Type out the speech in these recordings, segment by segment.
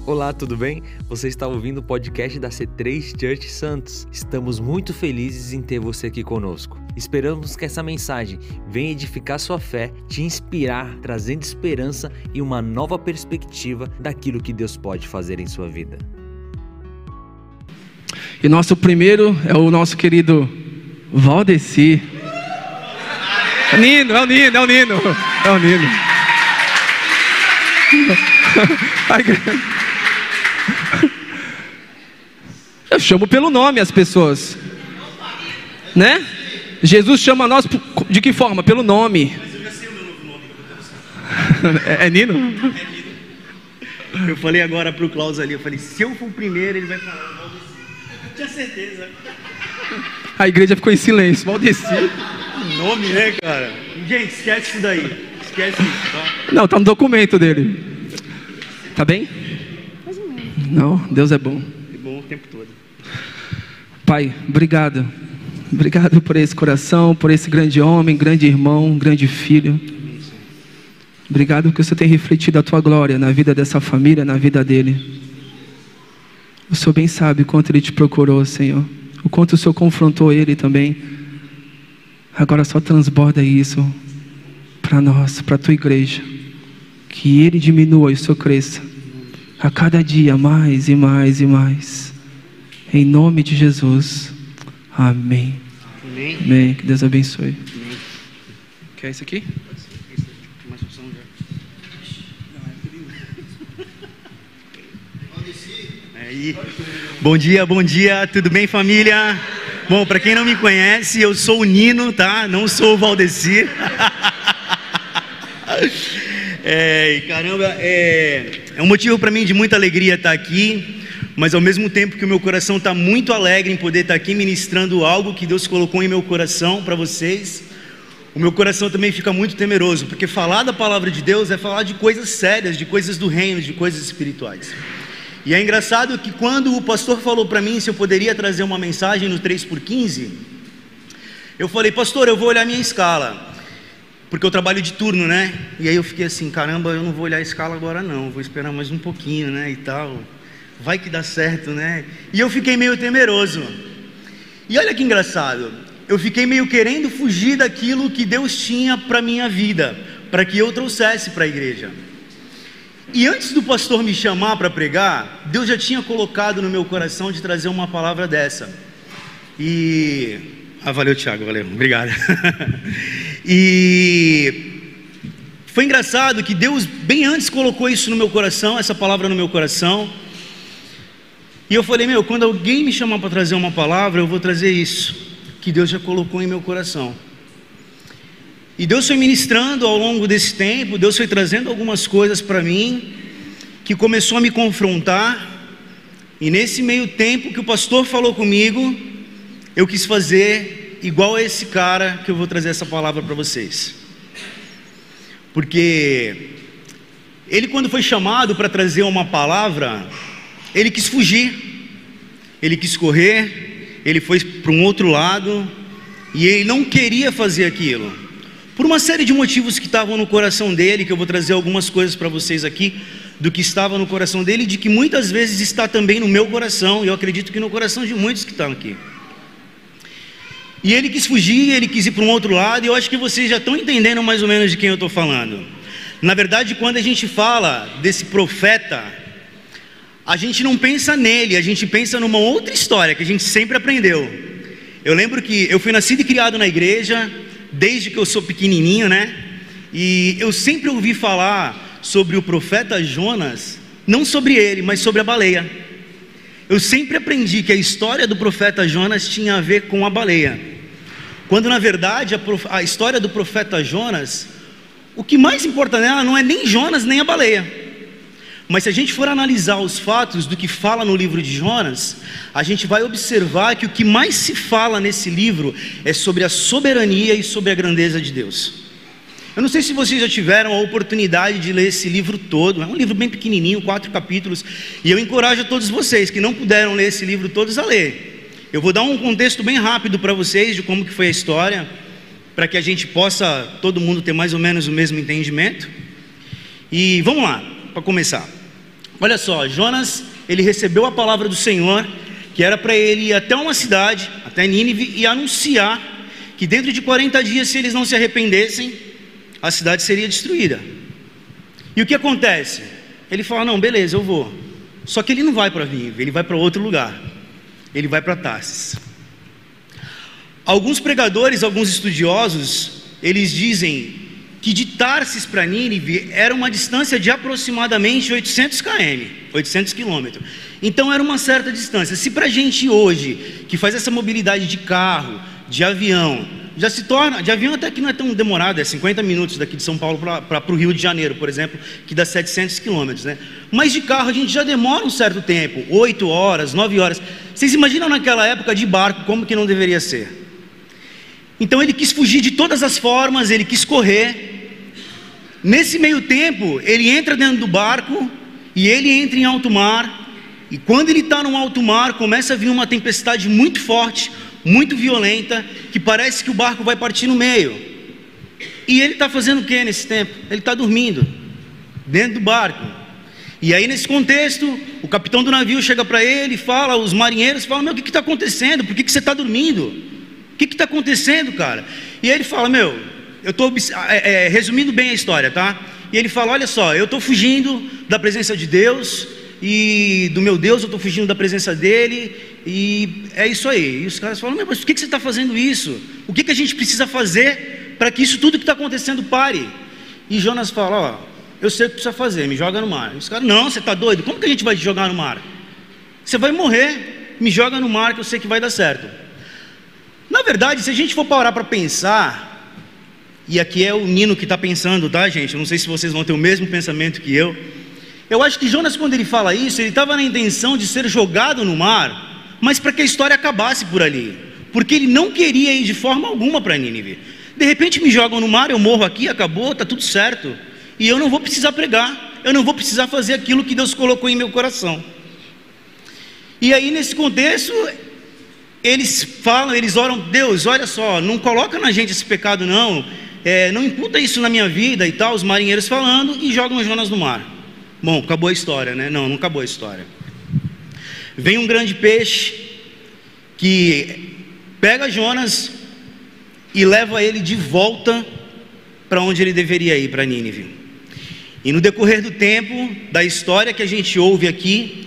Olá, tudo bem? Você está ouvindo o podcast da C3 Church Santos. Estamos muito felizes em ter você aqui conosco. Esperamos que essa mensagem venha edificar sua fé, te inspirar, trazendo esperança e uma nova perspectiva daquilo que Deus pode fazer em sua vida. E nosso primeiro é o nosso querido Valdeci. Nino, é o Nino, é o Nino, é o Nino. Eu chamo pelo nome as pessoas, né? Jesus chama nós de que forma? Pelo nome. É, é Nino? Eu falei agora pro Klaus ali, eu falei, se eu for o primeiro, ele vai falar Valdeci. Eu tinha certeza. A igreja ficou em silêncio, Valdeci. Nome, né, cara? Gente, esquece isso daí. Esquece isso, tá? Não, tá no documento dele. Tá bem? Não, Deus é bom. É bom o tempo. Pai, obrigado. Obrigado por esse coração, por esse grande homem, grande irmão, grande filho. Obrigado porque você tem refletido a tua glória na vida dessa família, na vida dele. O Senhor bem sabe quanto ele te procurou, Senhor. O quanto o Senhor confrontou ele também. Agora só transborda isso para nós, para a tua igreja. Que ele diminua e o Senhor cresça. A cada dia mais e mais e mais. Em nome de Jesus. Amém. Amém. Amém. Que Deus abençoe. Amém. Quer isso aqui? Bom dia, bom dia, tudo bem família? Bom, para quem não me conhece, eu sou o Nino, tá? Não sou o Valdeci. É, caramba, é, é um motivo para mim de muita alegria estar aqui, mas ao mesmo tempo que o meu coração está muito alegre em poder estar aqui ministrando algo que Deus colocou em meu coração para vocês, o meu coração também fica muito temeroso, porque falar da palavra de Deus é falar de coisas sérias, de coisas do reino, de coisas espirituais. E é engraçado que quando o pastor falou para mim se eu poderia trazer uma mensagem no 3 por 15, eu falei, pastor, eu vou olhar minha escala porque eu trabalho de turno, né? E aí eu fiquei assim, caramba, eu não vou olhar a escala agora não, vou esperar mais um pouquinho, né? E tal, vai que dá certo, né? E eu fiquei meio temeroso. E olha que engraçado, eu fiquei meio querendo fugir daquilo que Deus tinha para minha vida, para que eu trouxesse para a igreja. E antes do pastor me chamar para pregar, Deus já tinha colocado no meu coração de trazer uma palavra dessa. E ah, valeu, Thiago, valeu, obrigado. e foi engraçado que Deus, bem antes, colocou isso no meu coração, essa palavra no meu coração. E eu falei, meu, quando alguém me chamar para trazer uma palavra, eu vou trazer isso, que Deus já colocou em meu coração. E Deus foi ministrando ao longo desse tempo, Deus foi trazendo algumas coisas para mim, que começou a me confrontar. E nesse meio tempo que o pastor falou comigo, eu quis fazer igual a esse cara que eu vou trazer essa palavra para vocês. Porque ele, quando foi chamado para trazer uma palavra, ele quis fugir, ele quis correr, ele foi para um outro lado, e ele não queria fazer aquilo, por uma série de motivos que estavam no coração dele, que eu vou trazer algumas coisas para vocês aqui, do que estava no coração dele, de que muitas vezes está também no meu coração, e eu acredito que no coração de muitos que estão aqui. E ele quis fugir, ele quis ir para um outro lado, e eu acho que vocês já estão entendendo mais ou menos de quem eu estou falando. Na verdade, quando a gente fala desse profeta, a gente não pensa nele, a gente pensa numa outra história que a gente sempre aprendeu. Eu lembro que eu fui nascido e criado na igreja, desde que eu sou pequenininho, né? E eu sempre ouvi falar sobre o profeta Jonas, não sobre ele, mas sobre a baleia. Eu sempre aprendi que a história do profeta Jonas tinha a ver com a baleia. Quando na verdade a, a história do profeta Jonas, o que mais importa nela não é nem Jonas nem a baleia. Mas se a gente for analisar os fatos do que fala no livro de Jonas, a gente vai observar que o que mais se fala nesse livro é sobre a soberania e sobre a grandeza de Deus. Eu não sei se vocês já tiveram a oportunidade de ler esse livro todo, é um livro bem pequenininho, quatro capítulos, e eu encorajo a todos vocês que não puderam ler esse livro todos a ler. Eu vou dar um contexto bem rápido para vocês de como que foi a história, para que a gente possa todo mundo ter mais ou menos o mesmo entendimento. E vamos lá, para começar. Olha só, Jonas, ele recebeu a palavra do Senhor, que era para ele ir até uma cidade, até Nínive, e anunciar que dentro de 40 dias, se eles não se arrependessem, a cidade seria destruída. E o que acontece? Ele fala: Não, beleza, eu vou. Só que ele não vai para Nínive, ele vai para outro lugar. Ele vai para Tarsis. Alguns pregadores, alguns estudiosos, eles dizem Tarsis para Nínive era uma distância de aproximadamente 800 km, 800 quilômetros. Então era uma certa distância. Se para a gente hoje, que faz essa mobilidade de carro, de avião, já se torna, de avião até que não é tão demorado, é 50 minutos daqui de São Paulo para o Rio de Janeiro, por exemplo, que dá 700 quilômetros, né? Mas de carro a gente já demora um certo tempo, 8 horas, 9 horas. Vocês imaginam naquela época de barco como que não deveria ser? Então ele quis fugir de todas as formas, ele quis correr, Nesse meio tempo, ele entra dentro do barco e ele entra em alto mar. E quando ele está no alto mar, começa a vir uma tempestade muito forte, muito violenta, que parece que o barco vai partir no meio. E ele está fazendo o que nesse tempo? Ele está dormindo dentro do barco. E aí, nesse contexto, o capitão do navio chega para ele fala, os marinheiros falam: Meu, o que está acontecendo? Por que, que você está dormindo? O que está acontecendo, cara? E aí ele fala: Meu, eu estou é, é, resumindo bem a história, tá? E ele fala: Olha só, eu estou fugindo da presença de Deus e do meu Deus, eu estou fugindo da presença dele e é isso aí. E os caras falam: Mas por que, que você está fazendo isso? O que, que a gente precisa fazer para que isso tudo que está acontecendo pare? E Jonas fala: Ó, eu sei o que precisa fazer, me joga no mar. E os caras: Não, você está doido? Como que a gente vai te jogar no mar? Você vai morrer, me joga no mar que eu sei que vai dar certo. Na verdade, se a gente for parar para pensar, e aqui é o Nino que está pensando, tá, gente? Eu não sei se vocês vão ter o mesmo pensamento que eu. Eu acho que Jonas, quando ele fala isso, ele estava na intenção de ser jogado no mar, mas para que a história acabasse por ali, porque ele não queria ir de forma alguma para Nínive. De repente me jogam no mar, eu morro aqui, acabou, está tudo certo, e eu não vou precisar pregar, eu não vou precisar fazer aquilo que Deus colocou em meu coração. E aí, nesse contexto, eles falam, eles oram, Deus, olha só, não coloca na gente esse pecado, não é, não imputa isso na minha vida e tal, os marinheiros falando, e jogam Jonas no mar. Bom, acabou a história, né? Não, não acabou a história. Vem um grande peixe que pega Jonas e leva ele de volta para onde ele deveria ir, para Nínive. E no decorrer do tempo, da história que a gente ouve aqui,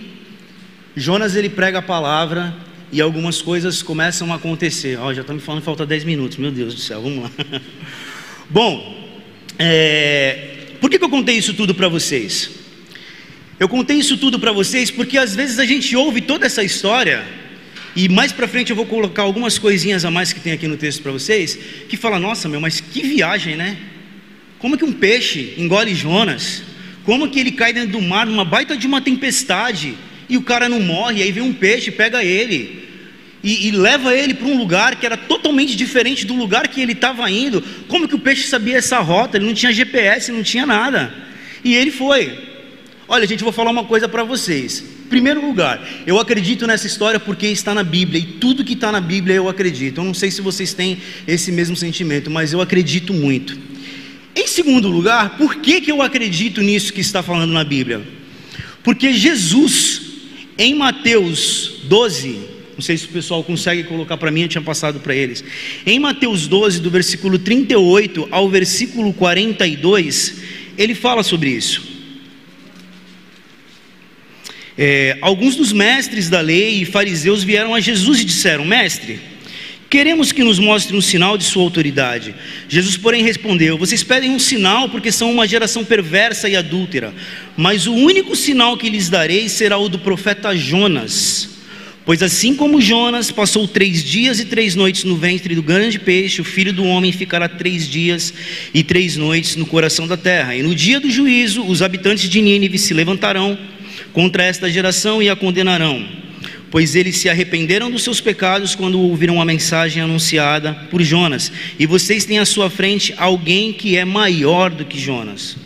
Jonas ele prega a palavra e algumas coisas começam a acontecer. Ó, oh, já estão me falando falta 10 minutos, meu Deus do céu, vamos lá. Bom, é, por que, que eu contei isso tudo para vocês? Eu contei isso tudo para vocês porque às vezes a gente ouve toda essa história e mais para frente eu vou colocar algumas coisinhas a mais que tem aqui no texto para vocês, que fala: "Nossa, meu, mas que viagem, né? Como que um peixe engole Jonas? Como que ele cai dentro do mar numa baita de uma tempestade e o cara não morre, aí vem um peixe, pega ele e, e leva ele para um lugar que era totalmente diferente do lugar que ele estava indo. Como que o peixe sabia essa rota? Ele não tinha GPS, não tinha nada. E ele foi. Olha, gente, vou falar uma coisa para vocês. Primeiro lugar, eu acredito nessa história porque está na Bíblia e tudo que está na Bíblia eu acredito. Eu não sei se vocês têm esse mesmo sentimento, mas eu acredito muito. Em segundo lugar, por que, que eu acredito nisso que está falando na Bíblia? Porque Jesus, em Mateus 12, não sei se o pessoal consegue colocar para mim, eu tinha passado para eles. Em Mateus 12, do versículo 38 ao versículo 42, ele fala sobre isso. É, alguns dos mestres da lei e fariseus vieram a Jesus e disseram: Mestre, queremos que nos mostre um sinal de sua autoridade. Jesus, porém, respondeu: Vocês pedem um sinal porque são uma geração perversa e adúltera, mas o único sinal que lhes darei será o do profeta Jonas. Pois assim como Jonas passou três dias e três noites no ventre do grande peixe, o filho do homem ficará três dias e três noites no coração da terra. E no dia do juízo, os habitantes de Nínive se levantarão contra esta geração e a condenarão, pois eles se arrependeram dos seus pecados quando ouviram a mensagem anunciada por Jonas. E vocês têm à sua frente alguém que é maior do que Jonas.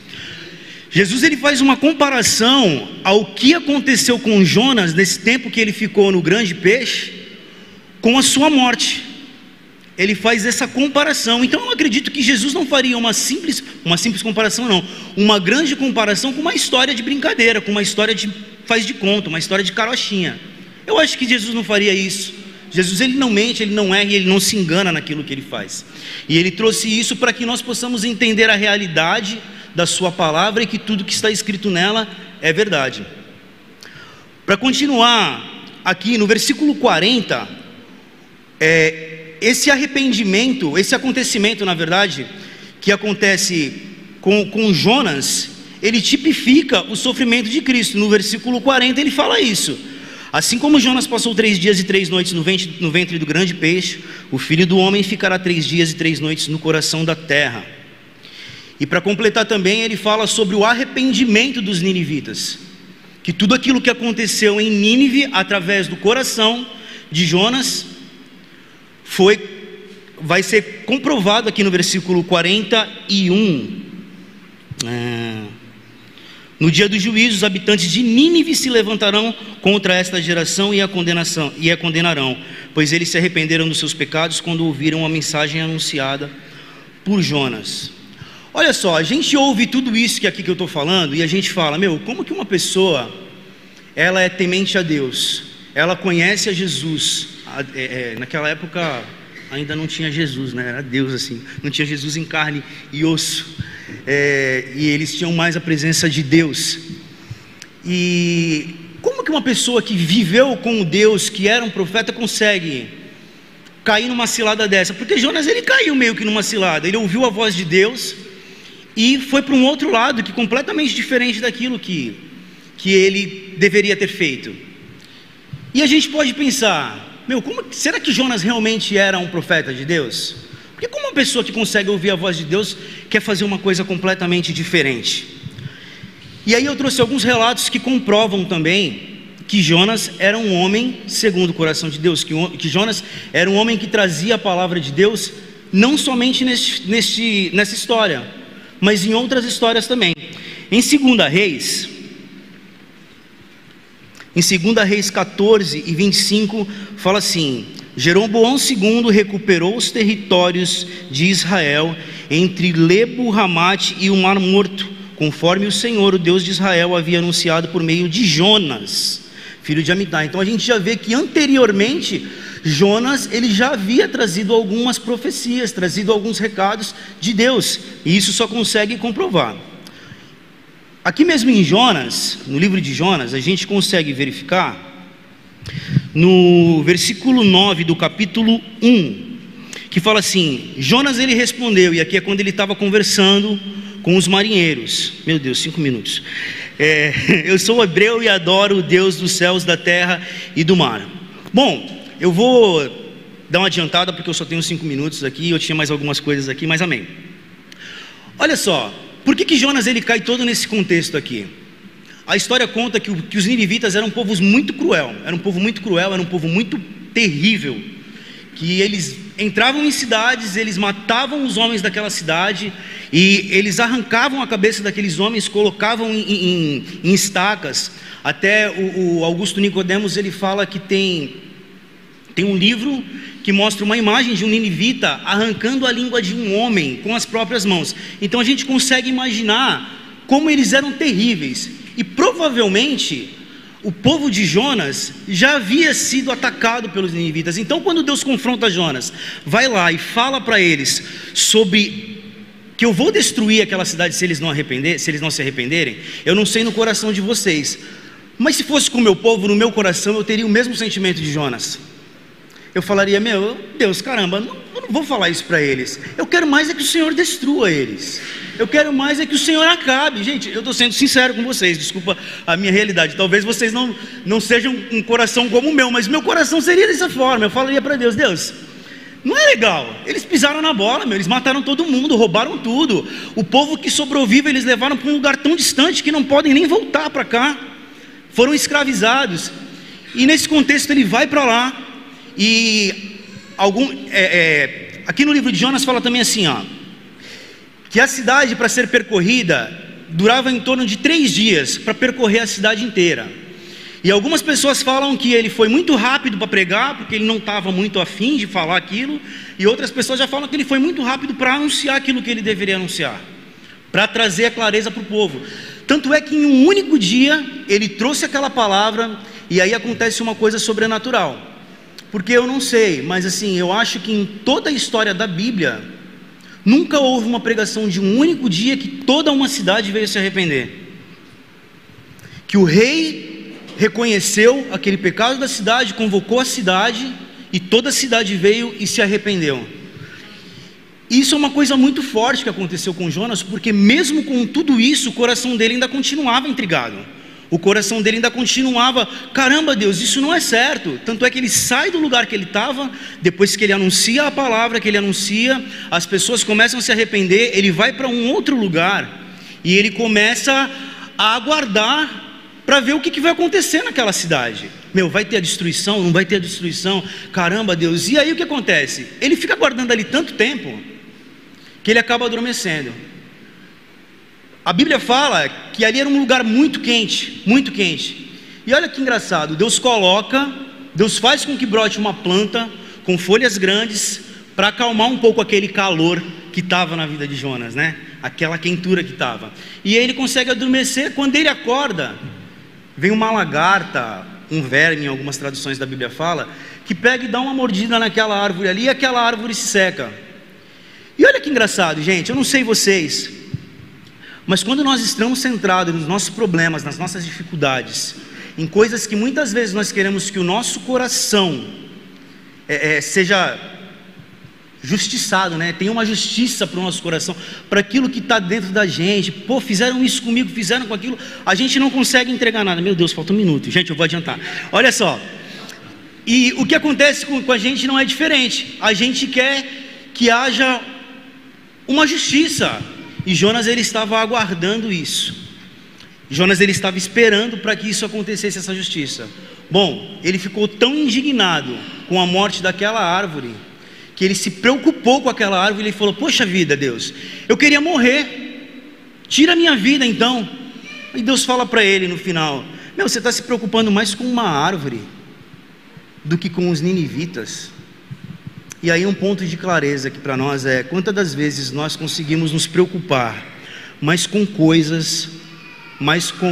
Jesus ele faz uma comparação ao que aconteceu com Jonas nesse tempo que ele ficou no grande peixe com a sua morte. ele faz essa comparação. Então eu acredito que Jesus não faria uma simples, uma simples comparação, não, uma grande comparação com uma história de brincadeira, com uma história de faz de conta, uma história de carochinha. Eu acho que Jesus não faria isso. Jesus ele não mente, ele não erra e ele não se engana naquilo que ele faz. E ele trouxe isso para que nós possamos entender a realidade da sua palavra e que tudo que está escrito nela é verdade. Para continuar aqui no versículo 40, é, esse arrependimento, esse acontecimento, na verdade, que acontece com, com Jonas, ele tipifica o sofrimento de Cristo. No versículo 40 ele fala isso. Assim como Jonas passou três dias e três noites no ventre, no ventre do grande peixe, o filho do homem ficará três dias e três noites no coração da terra. E para completar também, ele fala sobre o arrependimento dos ninivitas. Que tudo aquilo que aconteceu em Nínive, através do coração de Jonas, foi vai ser comprovado aqui no versículo 41. É, no dia do juízo, os habitantes de Nínive se levantarão contra esta geração e a condenação e a condenarão, pois eles se arrependeram dos seus pecados quando ouviram a mensagem anunciada por Jonas. Olha só, a gente ouve tudo isso que aqui que eu estou falando e a gente fala, meu, como que uma pessoa ela é temente a Deus, ela conhece a Jesus, é, é, naquela época ainda não tinha Jesus, né? Era Deus assim, não tinha Jesus em carne e osso. É, e eles tinham mais a presença de Deus. E como que uma pessoa que viveu com o Deus, que era um profeta, consegue cair numa cilada dessa? Porque Jonas ele caiu meio que numa cilada. Ele ouviu a voz de Deus e foi para um outro lado que completamente diferente daquilo que que ele deveria ter feito. E a gente pode pensar, meu, como, será que Jonas realmente era um profeta de Deus? Porque como uma pessoa que consegue ouvir a voz de Deus quer fazer uma coisa completamente diferente? E aí eu trouxe alguns relatos que comprovam também que Jonas era um homem segundo o coração de Deus, que, que Jonas era um homem que trazia a palavra de Deus não somente neste, neste, nessa história, mas em outras histórias também. Em 2 Reis, em 2 Reis 14 e 25, fala assim: Jeroboão II recuperou os territórios de Israel entre Lebo, Ramate e o Mar Morto, conforme o Senhor, o Deus de Israel, havia anunciado por meio de Jonas, filho de Amitai. Então a gente já vê que anteriormente Jonas ele já havia trazido algumas profecias, trazido alguns recados de Deus, e isso só consegue comprovar. Aqui mesmo em Jonas, no livro de Jonas, a gente consegue verificar no versículo 9 do capítulo 1, que fala assim: Jonas ele respondeu, e aqui é quando ele estava conversando com os marinheiros. Meu Deus, cinco minutos. É, eu sou hebreu e adoro o Deus dos céus, da terra e do mar. Bom, eu vou dar uma adiantada porque eu só tenho cinco minutos aqui. Eu tinha mais algumas coisas aqui, mas amém. Olha só, por que, que Jonas ele cai todo nesse contexto aqui? A história conta que, que os ninivitas eram um povo muito cruel, era um povo muito cruel, era um povo muito terrível, que eles entravam em cidades, eles matavam os homens daquela cidade e eles arrancavam a cabeça daqueles homens, colocavam em, em, em estacas. Até o, o Augusto Nicodemos ele fala que tem tem um livro que mostra uma imagem de um ninivita arrancando a língua de um homem com as próprias mãos. Então a gente consegue imaginar como eles eram terríveis. E provavelmente o povo de Jonas já havia sido atacado pelos ninivitas. Então quando Deus confronta Jonas, vai lá e fala para eles sobre que eu vou destruir aquela cidade se eles não arrepender, se eles não se arrependerem. Eu não sei no coração de vocês, mas se fosse com o meu povo, no meu coração, eu teria o mesmo sentimento de Jonas eu falaria: Meu, Deus, caramba, não, eu não vou falar isso para eles. Eu quero mais é que o Senhor destrua eles. Eu quero mais é que o Senhor acabe. Gente, eu estou sendo sincero com vocês, desculpa a minha realidade. Talvez vocês não, não sejam um coração como o meu, mas meu coração seria dessa forma. Eu falaria para Deus: Deus, não é legal. Eles pisaram na bola, meu. Eles mataram todo mundo, roubaram tudo. O povo que sobrevive, eles levaram para um lugar tão distante que não podem nem voltar para cá. Foram escravizados. E nesse contexto ele vai para lá. E algum, é, é, aqui no livro de Jonas fala também assim, ó, que a cidade para ser percorrida durava em torno de três dias para percorrer a cidade inteira. E algumas pessoas falam que ele foi muito rápido para pregar, porque ele não estava muito afim de falar aquilo, e outras pessoas já falam que ele foi muito rápido para anunciar aquilo que ele deveria anunciar, para trazer a clareza para o povo. Tanto é que em um único dia ele trouxe aquela palavra, e aí acontece uma coisa sobrenatural. Porque eu não sei, mas assim, eu acho que em toda a história da Bíblia, nunca houve uma pregação de um único dia que toda uma cidade veio se arrepender. Que o rei reconheceu aquele pecado da cidade, convocou a cidade e toda a cidade veio e se arrependeu. Isso é uma coisa muito forte que aconteceu com Jonas, porque mesmo com tudo isso, o coração dele ainda continuava intrigado. O coração dele ainda continuava, caramba, Deus, isso não é certo. Tanto é que ele sai do lugar que ele estava, depois que ele anuncia a palavra que ele anuncia, as pessoas começam a se arrepender, ele vai para um outro lugar e ele começa a aguardar para ver o que, que vai acontecer naquela cidade. Meu, vai ter a destruição? Não vai ter a destruição? Caramba, Deus. E aí o que acontece? Ele fica guardando ali tanto tempo que ele acaba adormecendo. A Bíblia fala que ali era um lugar muito quente, muito quente. E olha que engraçado, Deus coloca, Deus faz com que brote uma planta com folhas grandes para acalmar um pouco aquele calor que estava na vida de Jonas, né? Aquela quentura que estava. E ele consegue adormecer. Quando ele acorda, Vem uma lagarta, um verme, em algumas traduções da Bíblia fala, que pega e dá uma mordida naquela árvore ali e aquela árvore se seca. E olha que engraçado, gente, eu não sei vocês, mas quando nós estamos centrados nos nossos problemas, nas nossas dificuldades, em coisas que muitas vezes nós queremos que o nosso coração é, é, seja justiçado, né? Tem uma justiça para o nosso coração, para aquilo que está dentro da gente. Pô, fizeram isso comigo, fizeram com aquilo. A gente não consegue entregar nada. Meu Deus, falta um minuto. Gente, eu vou adiantar. Olha só. E o que acontece com, com a gente não é diferente. A gente quer que haja uma justiça. E Jonas ele estava aguardando isso. Jonas ele estava esperando para que isso acontecesse essa justiça. Bom, ele ficou tão indignado com a morte daquela árvore que ele se preocupou com aquela árvore e falou: Poxa vida, Deus, eu queria morrer, tira a minha vida então. E Deus fala para ele no final: Meu, você está se preocupando mais com uma árvore do que com os ninivitas. E aí, um ponto de clareza aqui para nós é: quantas das vezes nós conseguimos nos preocupar mais com coisas mais com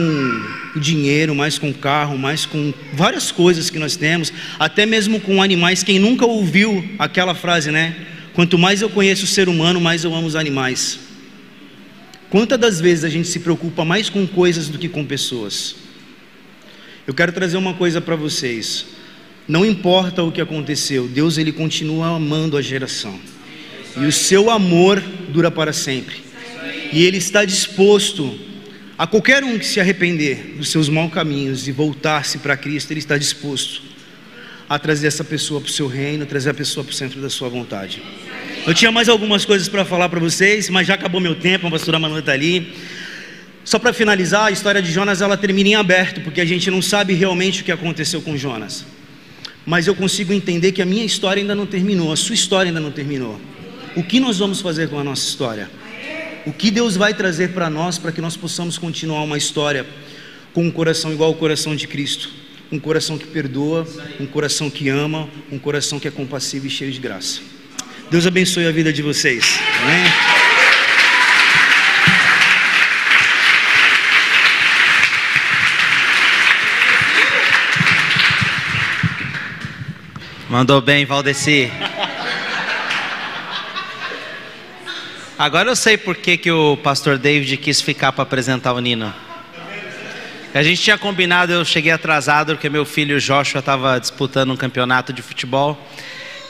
dinheiro, mais com carro, mais com várias coisas que nós temos, até mesmo com animais. Quem nunca ouviu aquela frase, né? Quanto mais eu conheço o ser humano, mais eu amo os animais. Quantas das vezes a gente se preocupa mais com coisas do que com pessoas? Eu quero trazer uma coisa para vocês. Não importa o que aconteceu, Deus ele continua amando a geração. E o seu amor dura para sempre. E ele está disposto a qualquer um que se arrepender dos seus maus caminhos e voltar-se para Cristo, Ele está disposto a trazer essa pessoa para o seu reino, trazer a pessoa para o centro da sua vontade. Eu tinha mais algumas coisas para falar para vocês, mas já acabou meu tempo, a pastora Manu está ali. Só para finalizar, a história de Jonas ela termina em aberto, porque a gente não sabe realmente o que aconteceu com Jonas. Mas eu consigo entender que a minha história ainda não terminou, a sua história ainda não terminou. O que nós vamos fazer com a nossa história? o que Deus vai trazer para nós para que nós possamos continuar uma história com um coração igual ao coração de Cristo, um coração que perdoa, um coração que ama, um coração que é compassivo e cheio de graça. Deus abençoe a vida de vocês. Amém. Mandou bem, Valdeci. Agora eu sei por que, que o pastor David quis ficar para apresentar o Nino. A gente tinha combinado, eu cheguei atrasado porque meu filho Joshua estava disputando um campeonato de futebol.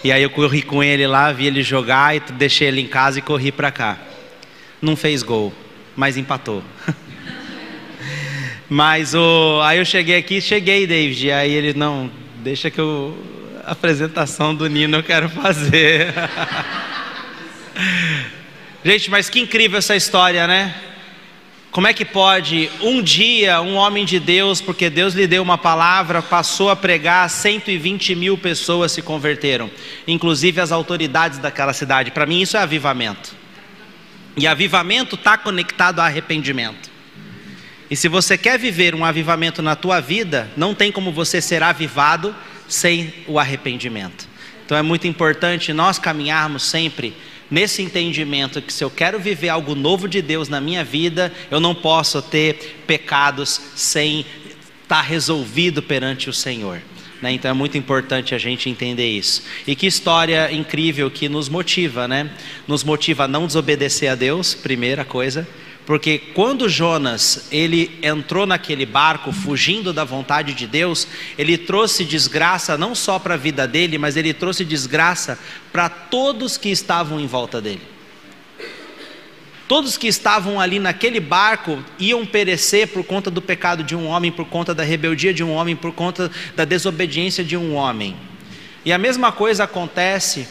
E aí eu corri com ele lá, vi ele jogar e deixei ele em casa e corri para cá. Não fez gol, mas empatou. mas o, aí eu cheguei aqui, cheguei, David. Aí ele não, deixa que eu apresentação do Nino eu quero fazer. Gente, mas que incrível essa história, né? Como é que pode um dia um homem de Deus, porque Deus lhe deu uma palavra, passou a pregar, 120 mil pessoas se converteram, inclusive as autoridades daquela cidade. Para mim, isso é avivamento. E avivamento está conectado a arrependimento. E se você quer viver um avivamento na tua vida, não tem como você ser avivado sem o arrependimento. Então é muito importante nós caminharmos sempre nesse entendimento que se eu quero viver algo novo de Deus na minha vida, eu não posso ter pecados sem estar resolvido perante o Senhor. Né? Então é muito importante a gente entender isso. E que história incrível que nos motiva, né? Nos motiva a não desobedecer a Deus, primeira coisa porque quando Jonas ele entrou naquele barco fugindo da vontade de Deus, ele trouxe desgraça não só para a vida dele, mas ele trouxe desgraça para todos que estavam em volta dele. Todos que estavam ali naquele barco iam perecer por conta do pecado de um homem, por conta da rebeldia de um homem, por conta da desobediência de um homem. E a mesma coisa acontece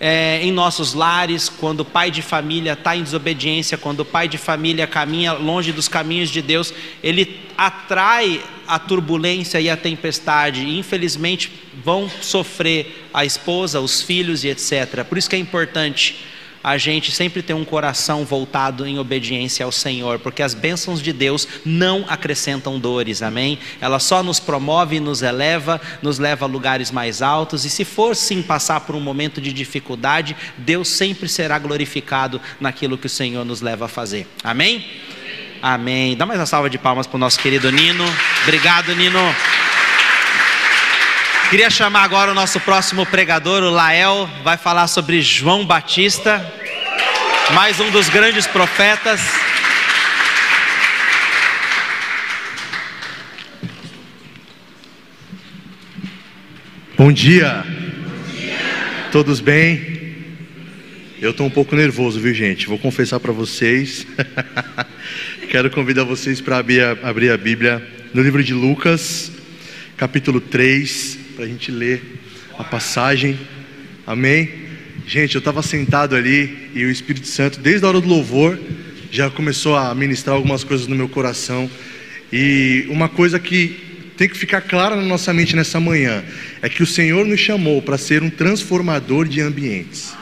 é, em nossos lares, quando o pai de família está em desobediência, quando o pai de família caminha longe dos caminhos de Deus, ele atrai a turbulência e a tempestade, e infelizmente vão sofrer a esposa, os filhos e etc. Por isso que é importante a gente sempre ter um coração voltado em obediência ao Senhor, porque as bênçãos de Deus não acrescentam dores, amém? Ela só nos promove, nos eleva, nos leva a lugares mais altos, e se for sim passar por um momento de dificuldade, Deus sempre será glorificado naquilo que o Senhor nos leva a fazer, amém? Amém. Dá mais uma salva de palmas para o nosso querido Nino. Obrigado, Nino. Queria chamar agora o nosso próximo pregador, o Lael, vai falar sobre João Batista, mais um dos grandes profetas. Bom dia. Todos bem? Eu estou um pouco nervoso, viu, gente? Vou confessar para vocês. Quero convidar vocês para abrir, abrir a Bíblia no livro de Lucas, capítulo 3 para a gente ler a passagem. Amém? Gente, eu estava sentado ali e o Espírito Santo, desde a hora do louvor, já começou a ministrar algumas coisas no meu coração. E uma coisa que tem que ficar clara na nossa mente nessa manhã é que o Senhor nos chamou para ser um transformador de ambientes.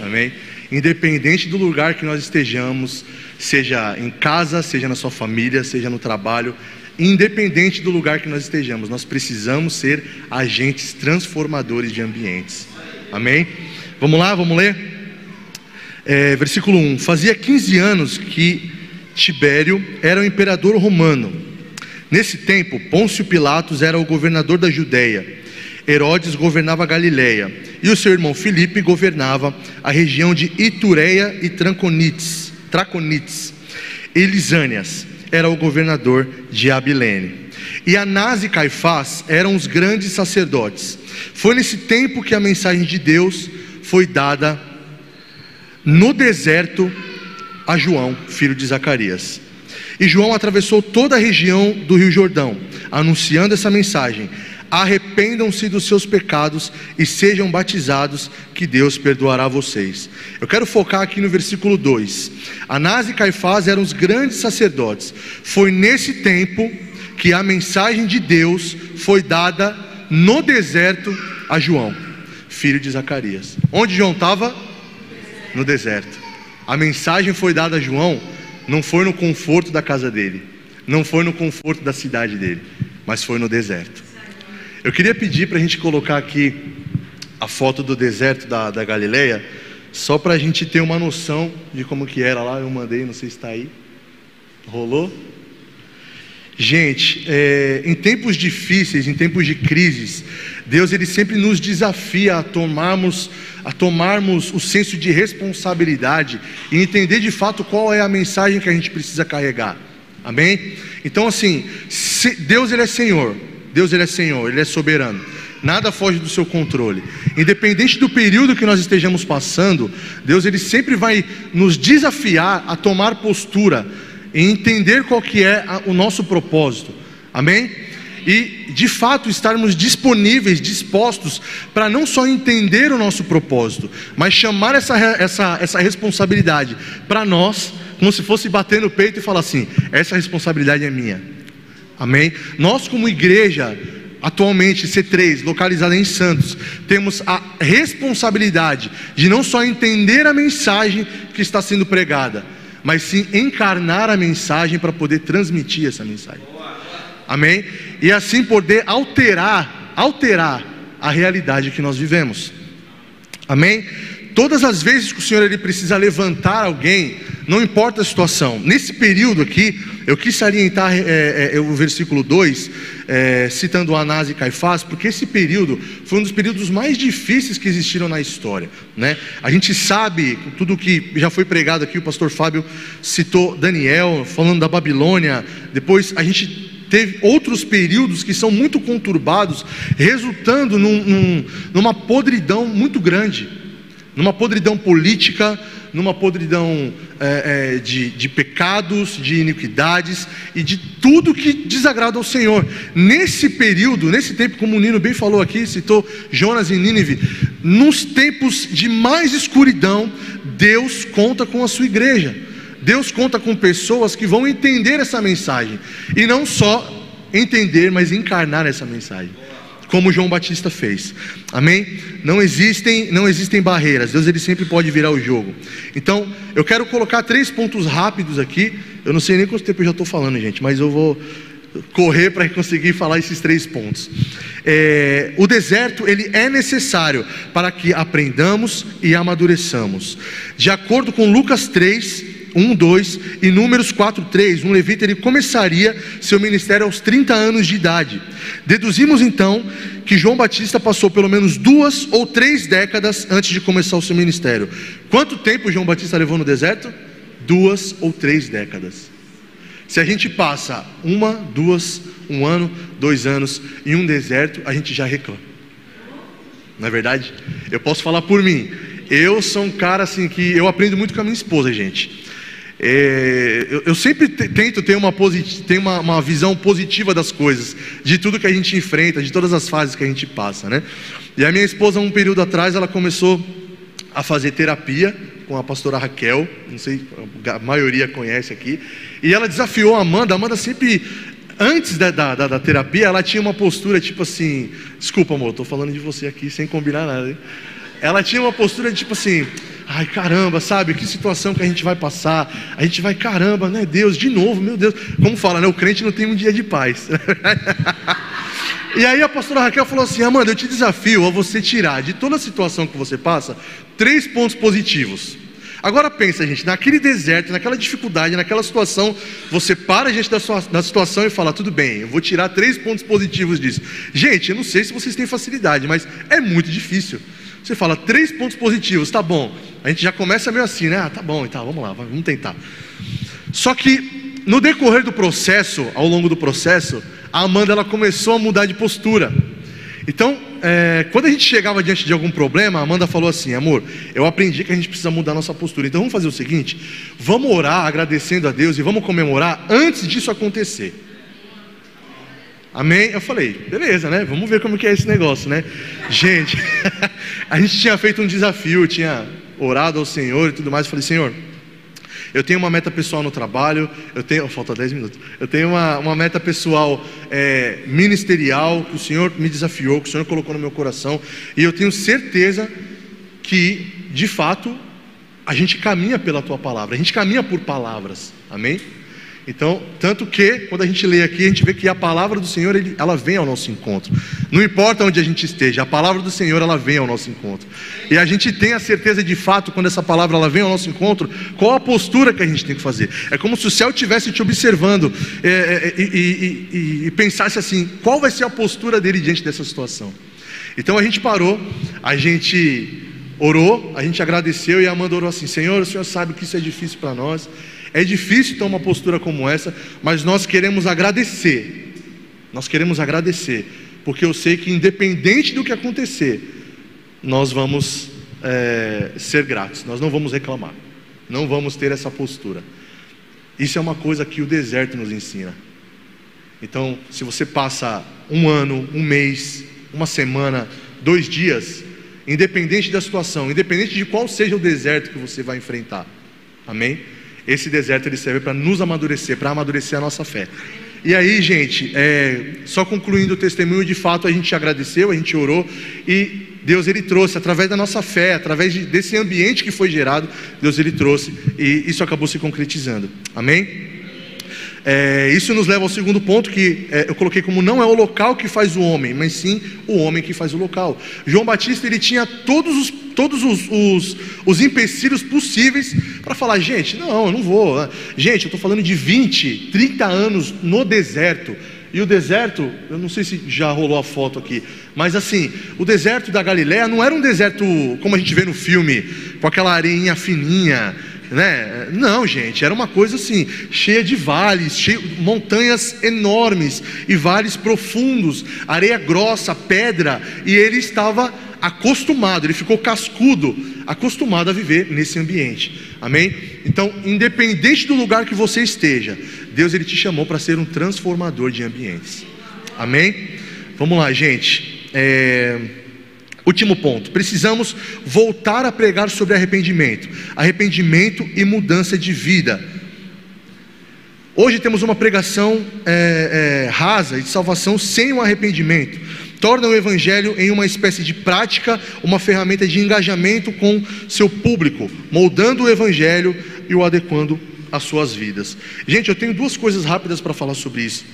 Amém? Independente do lugar que nós estejamos, seja em casa, seja na sua família, seja no trabalho, independente do lugar que nós estejamos, nós precisamos ser agentes transformadores de ambientes. Amém? Vamos lá, vamos ler? É, versículo 1: Fazia 15 anos que Tibério era o imperador romano. Nesse tempo, Pôncio Pilatos era o governador da Judéia, Herodes governava a Galiléia, e o seu irmão Filipe governava a região de Itureia e Traconites, Traconites Elisânias era o governador de Abilene. E Anás e Caifás eram os grandes sacerdotes. Foi nesse tempo que a mensagem de Deus foi dada no deserto a João, filho de Zacarias. E João atravessou toda a região do Rio Jordão, anunciando essa mensagem: arrependam-se dos seus pecados e sejam batizados, que Deus perdoará vocês. Eu quero focar aqui no versículo 2. Anás e Caifás eram os grandes sacerdotes. Foi nesse tempo que a mensagem de Deus foi dada no deserto a João, filho de Zacarias. Onde João estava? No deserto. A mensagem foi dada a João, não foi no conforto da casa dele, não foi no conforto da cidade dele, mas foi no deserto. Eu queria pedir para a gente colocar aqui a foto do deserto da, da Galileia, só para a gente ter uma noção de como que era lá. Eu mandei, não sei se está aí. Rolou? Gente, é, em tempos difíceis, em tempos de crises, Deus ele sempre nos desafia a tomarmos, a tomarmos o senso de responsabilidade e entender de fato qual é a mensagem que a gente precisa carregar. Amém? Então assim, Deus ele é Senhor. Deus ele é Senhor, ele é soberano. Nada foge do seu controle. Independente do período que nós estejamos passando, Deus ele sempre vai nos desafiar a tomar postura e entender qual que é o nosso propósito. Amém? E de fato estarmos disponíveis, dispostos para não só entender o nosso propósito, mas chamar essa, essa, essa responsabilidade para nós, como se fosse bater no peito e falar assim: essa responsabilidade é minha. Amém? Nós, como igreja, atualmente C3, localizada em Santos, temos a responsabilidade de não só entender a mensagem que está sendo pregada, mas sim encarnar a mensagem para poder transmitir essa mensagem. Amém? E assim poder alterar, alterar a realidade que nós vivemos. Amém? Todas as vezes que o Senhor ele precisa levantar alguém, não importa a situação. Nesse período aqui, eu quis salientar é, é, o versículo 2, é, citando Anás e Caifás, porque esse período foi um dos períodos mais difíceis que existiram na história. Né? A gente sabe, tudo que já foi pregado aqui, o pastor Fábio citou Daniel, falando da Babilônia, depois a gente teve outros períodos que são muito conturbados, resultando num, num, numa podridão muito grande numa podridão política, numa podridão é, é, de, de pecados, de iniquidades e de tudo que desagrada ao Senhor. Nesse período, nesse tempo, como o Nino bem falou aqui, citou Jonas e Nínive, nos tempos de mais escuridão, Deus conta com a sua igreja. Deus conta com pessoas que vão entender essa mensagem e não só entender, mas encarnar essa mensagem como João Batista fez. Amém? Não existem, não existem barreiras. Deus ele sempre pode virar o jogo. Então, eu quero colocar três pontos rápidos aqui. Eu não sei nem quanto tempo eu já estou falando, gente, mas eu vou correr para conseguir falar esses três pontos. É, o deserto ele é necessário para que aprendamos e amadureçamos. De acordo com Lucas 3, 1, 2 e Números 4, 3, um levita ele começaria seu ministério aos 30 anos de idade. Deduzimos então que João Batista passou pelo menos duas ou três décadas antes de começar o seu ministério. Quanto tempo João Batista levou no deserto? Duas ou três décadas. Se a gente passa uma, duas, um ano, dois anos em um deserto, a gente já reclama. Não é verdade? Eu posso falar por mim. Eu sou um cara assim que eu aprendo muito com a minha esposa, gente. É, eu, eu, sempre tento ter, uma, ter uma, uma, visão positiva das coisas, de tudo que a gente enfrenta, de todas as fases que a gente passa, né? E a minha esposa, um período atrás, ela começou a fazer terapia com a pastora Raquel, não sei, a maioria conhece aqui, e ela desafiou a Amanda. A Amanda sempre, antes da, da, da, da terapia, ela tinha uma postura tipo assim: desculpa, amor, estou falando de você aqui sem combinar nada. Hein? Ela tinha uma postura tipo assim Ai, caramba, sabe? Que situação que a gente vai passar. A gente vai, caramba, né? Deus, de novo, meu Deus. Como fala, né? O crente não tem um dia de paz. e aí a pastora Raquel falou assim: Amanda, eu te desafio a você tirar de toda a situação que você passa três pontos positivos. Agora pensa, gente, naquele deserto, naquela dificuldade, naquela situação, você para a gente da, sua, da situação e fala, tudo bem, eu vou tirar três pontos positivos disso. Gente, eu não sei se vocês têm facilidade, mas é muito difícil. Você fala três pontos positivos, tá bom. A gente já começa meio assim, né? Ah, tá bom, então vamos lá, vamos tentar. Só que no decorrer do processo, ao longo do processo, a Amanda ela começou a mudar de postura. Então, é, quando a gente chegava diante de algum problema, a Amanda falou assim: amor, eu aprendi que a gente precisa mudar nossa postura. Então vamos fazer o seguinte: vamos orar agradecendo a Deus e vamos comemorar antes disso acontecer. Amém? Eu falei, beleza, né? Vamos ver como que é esse negócio, né? Gente, a gente tinha feito um desafio, tinha orado ao Senhor e tudo mais. Eu falei, Senhor, eu tenho uma meta pessoal no trabalho, eu tenho, falta 10 minutos, eu tenho uma, uma meta pessoal é, ministerial que o Senhor me desafiou, que o Senhor colocou no meu coração, e eu tenho certeza que, de fato, a gente caminha pela tua palavra, a gente caminha por palavras, amém? Então, tanto que, quando a gente lê aqui, a gente vê que a palavra do Senhor, ela vem ao nosso encontro. Não importa onde a gente esteja, a palavra do Senhor, ela vem ao nosso encontro. E a gente tem a certeza de fato, quando essa palavra ela vem ao nosso encontro, qual a postura que a gente tem que fazer. É como se o céu estivesse te observando é, é, e, e, e, e pensasse assim: qual vai ser a postura dele diante dessa situação? Então a gente parou, a gente orou, a gente agradeceu e a Amanda orou assim: Senhor, o Senhor sabe que isso é difícil para nós. É difícil ter uma postura como essa, mas nós queremos agradecer. Nós queremos agradecer, porque eu sei que independente do que acontecer, nós vamos é, ser gratos, nós não vamos reclamar, não vamos ter essa postura. Isso é uma coisa que o deserto nos ensina. Então, se você passa um ano, um mês, uma semana, dois dias, independente da situação, independente de qual seja o deserto que você vai enfrentar, amém? Esse deserto ele serve para nos amadurecer, para amadurecer a nossa fé. E aí, gente, é, só concluindo o testemunho, de fato a gente agradeceu, a gente orou e Deus ele trouxe através da nossa fé, através de, desse ambiente que foi gerado, Deus ele trouxe e isso acabou se concretizando. Amém? É, isso nos leva ao segundo ponto que é, eu coloquei como não é o local que faz o homem, mas sim o homem que faz o local. João Batista ele tinha todos os, todos os, os, os empecilhos possíveis para falar, gente, não, eu não vou. Gente, eu estou falando de 20, 30 anos no deserto. E o deserto, eu não sei se já rolou a foto aqui, mas assim, o deserto da Galiléia não era um deserto como a gente vê no filme, com aquela areinha fininha, né? Não, gente, era uma coisa assim, cheia de vales, cheio, montanhas enormes e vales profundos, areia grossa, pedra, e ele estava acostumado, ele ficou cascudo, acostumado a viver nesse ambiente. Amém? Então, independente do lugar que você esteja, Deus ele te chamou para ser um transformador de ambientes. Amém? Vamos lá, gente. É... Último ponto: precisamos voltar a pregar sobre arrependimento, arrependimento e mudança de vida. Hoje temos uma pregação é, é, rasa de salvação sem o arrependimento. Torna o Evangelho em uma espécie de prática, uma ferramenta de engajamento com seu público, moldando o Evangelho e o adequando às suas vidas. Gente, eu tenho duas coisas rápidas para falar sobre isso.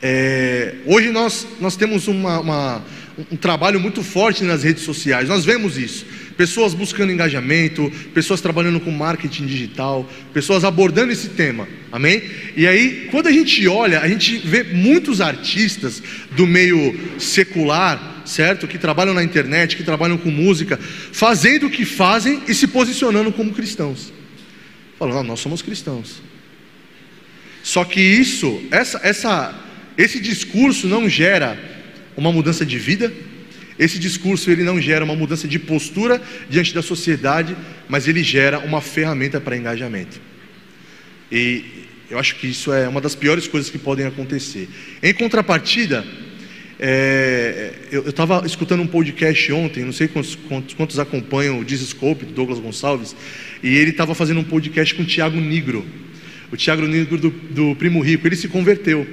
É, hoje nós, nós temos uma, uma um trabalho muito forte nas redes sociais. Nós vemos isso. Pessoas buscando engajamento, pessoas trabalhando com marketing digital, pessoas abordando esse tema. Amém? E aí, quando a gente olha, a gente vê muitos artistas do meio secular, certo? Que trabalham na internet, que trabalham com música, fazendo o que fazem e se posicionando como cristãos. Falando, ah, nós somos cristãos. Só que isso, essa, essa, esse discurso não gera uma mudança de vida. Esse discurso ele não gera uma mudança de postura diante da sociedade, mas ele gera uma ferramenta para engajamento. E eu acho que isso é uma das piores coisas que podem acontecer. Em contrapartida, é, eu estava escutando um podcast ontem, não sei quantos, quantos, quantos acompanham o Discope, do Douglas Gonçalves, e ele estava fazendo um podcast com o Tiago Nigro, o Tiago Nigro do, do Primo Rico, ele se converteu.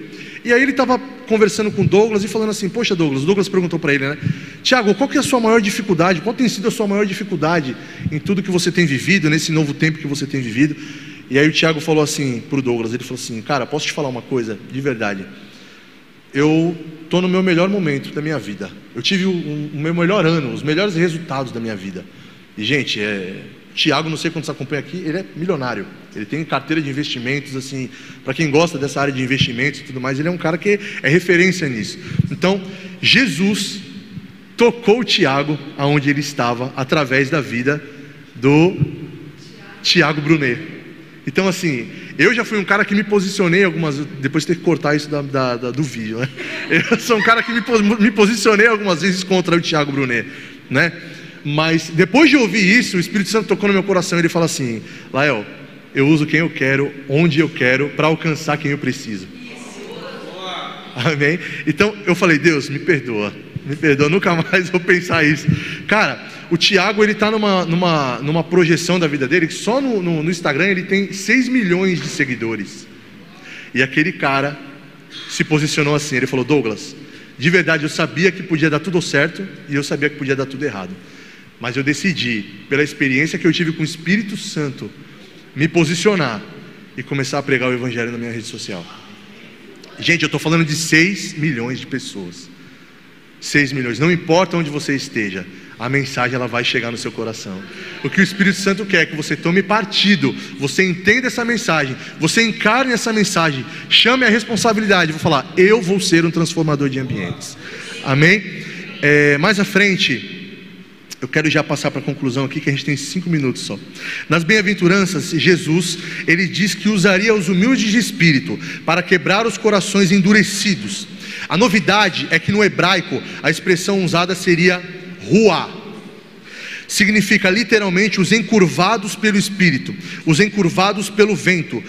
E aí ele estava conversando com Douglas e falando assim: Poxa, Douglas, Douglas perguntou para ele, né? Tiago, qual que é a sua maior dificuldade? Qual tem sido a sua maior dificuldade em tudo que você tem vivido, nesse novo tempo que você tem vivido? E aí o Tiago falou assim para o Douglas: Ele falou assim, cara, posso te falar uma coisa de verdade? Eu estou no meu melhor momento da minha vida. Eu tive o, o meu melhor ano, os melhores resultados da minha vida. E, gente, é, Tiago, não sei quantos acompanha aqui, ele é milionário. Ele tem carteira de investimentos, assim, para quem gosta dessa área de investimentos e tudo mais, ele é um cara que é referência nisso. Então, Jesus tocou Tiago aonde ele estava através da vida do Tiago Brunet. Então, assim, eu já fui um cara que me posicionei algumas depois de ter que cortar isso da, da, da, do vídeo, né? Eu sou um cara que me, me posicionei algumas vezes contra o Tiago Brunet, né? Mas depois de ouvir isso, o Espírito Santo tocou no meu coração e ele fala assim: Lael, eu uso quem eu quero, onde eu quero, para alcançar quem eu preciso. Amém? Então eu falei: Deus, me perdoa, me perdoa, nunca mais vou pensar isso. Cara, o Tiago ele está numa, numa, numa projeção da vida dele que só no, no, no Instagram ele tem 6 milhões de seguidores. E aquele cara se posicionou assim: ele falou, Douglas, de verdade eu sabia que podia dar tudo certo e eu sabia que podia dar tudo errado. Mas eu decidi, pela experiência que eu tive com o Espírito Santo, me posicionar e começar a pregar o Evangelho na minha rede social. Gente, eu estou falando de 6 milhões de pessoas. 6 milhões, não importa onde você esteja, a mensagem ela vai chegar no seu coração. O que o Espírito Santo quer é que você tome partido, você entenda essa mensagem, você encarne essa mensagem, chame a responsabilidade, vou falar, eu vou ser um transformador de ambientes. Amém? É, mais à frente, eu quero já passar para a conclusão aqui, que a gente tem cinco minutos só. Nas bem-aventuranças, Jesus, ele diz que usaria os humildes de espírito para quebrar os corações endurecidos. A novidade é que no hebraico a expressão usada seria rua. Significa literalmente os encurvados pelo espírito, os encurvados pelo vento.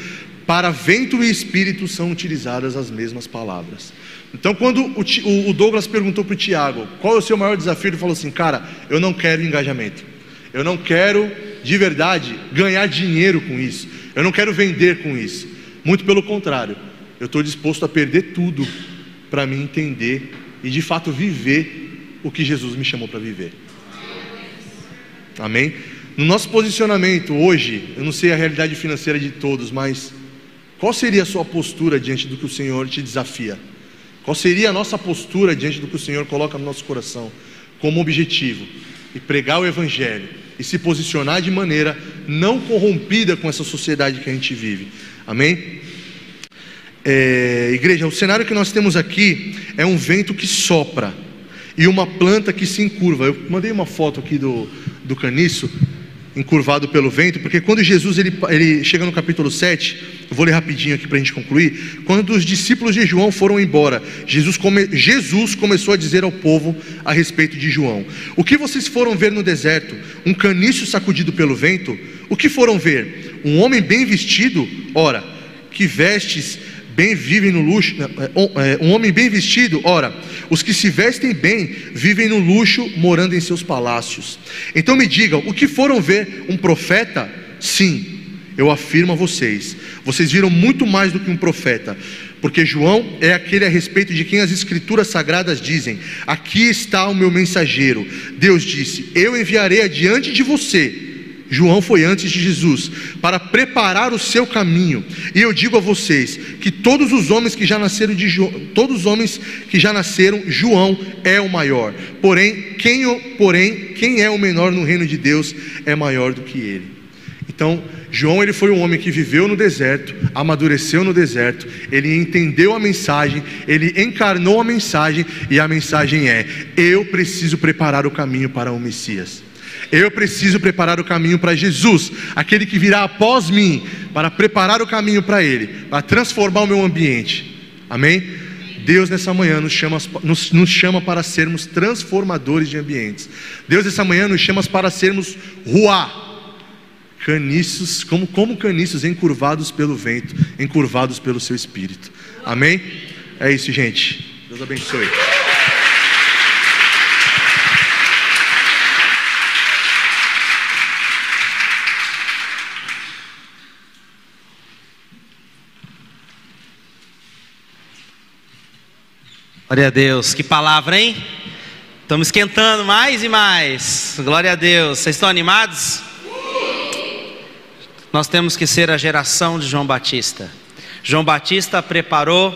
Para vento e espírito são utilizadas as mesmas palavras. Então, quando o, Douglas perguntou para o Tiago qual é o seu maior desafio, ele falou assim: Cara, eu não quero engajamento, eu não quero de verdade ganhar dinheiro com isso, eu não quero vender com isso. Muito pelo contrário, eu estou disposto a perder tudo para me entender e de fato viver o que Jesus me chamou para viver. Amém? No nosso posicionamento hoje, eu não sei a realidade financeira de todos, mas qual seria a sua postura diante do que o Senhor te desafia? Qual seria a nossa postura diante do que o Senhor coloca no nosso coração como objetivo? E pregar o Evangelho e se posicionar de maneira não corrompida com essa sociedade que a gente vive. Amém? É, igreja, o cenário que nós temos aqui é um vento que sopra e uma planta que se encurva. Eu mandei uma foto aqui do, do caniço encurvado pelo vento, porque quando Jesus ele, ele chega no capítulo 7, eu vou ler rapidinho aqui para a gente concluir. Quando os discípulos de João foram embora, Jesus, come, Jesus começou a dizer ao povo a respeito de João: O que vocês foram ver no deserto? Um caniço sacudido pelo vento? O que foram ver? Um homem bem vestido? Ora, que vestes bem vivem no luxo, é, é, um homem bem vestido, ora, os que se vestem bem vivem no luxo, morando em seus palácios. Então me digam, o que foram ver um profeta? Sim, eu afirmo a vocês, vocês viram muito mais do que um profeta, porque João é aquele a respeito de quem as escrituras sagradas dizem: Aqui está o meu mensageiro. Deus disse: Eu enviarei adiante de você João foi antes de Jesus, para preparar o seu caminho. E eu digo a vocês que todos os homens que já nasceram de João, todos os homens que já nasceram, João é o maior. Porém, quem, porém, quem é o menor no reino de Deus é maior do que ele. Então, João ele foi um homem que viveu no deserto, amadureceu no deserto, ele entendeu a mensagem, ele encarnou a mensagem e a mensagem é: eu preciso preparar o caminho para o Messias. Eu preciso preparar o caminho para Jesus, aquele que virá após mim, para preparar o caminho para Ele, para transformar o meu ambiente. Amém? Deus nessa manhã nos chama, nos, nos chama para sermos transformadores de ambientes. Deus nessa manhã nos chama para sermos ruá, caniços, como, como caniços encurvados pelo vento, encurvados pelo seu espírito. Amém? É isso, gente. Deus abençoe. Glória a Deus, que palavra, hein? Estamos esquentando mais e mais. Glória a Deus. Vocês estão animados? Nós temos que ser a geração de João Batista. João Batista preparou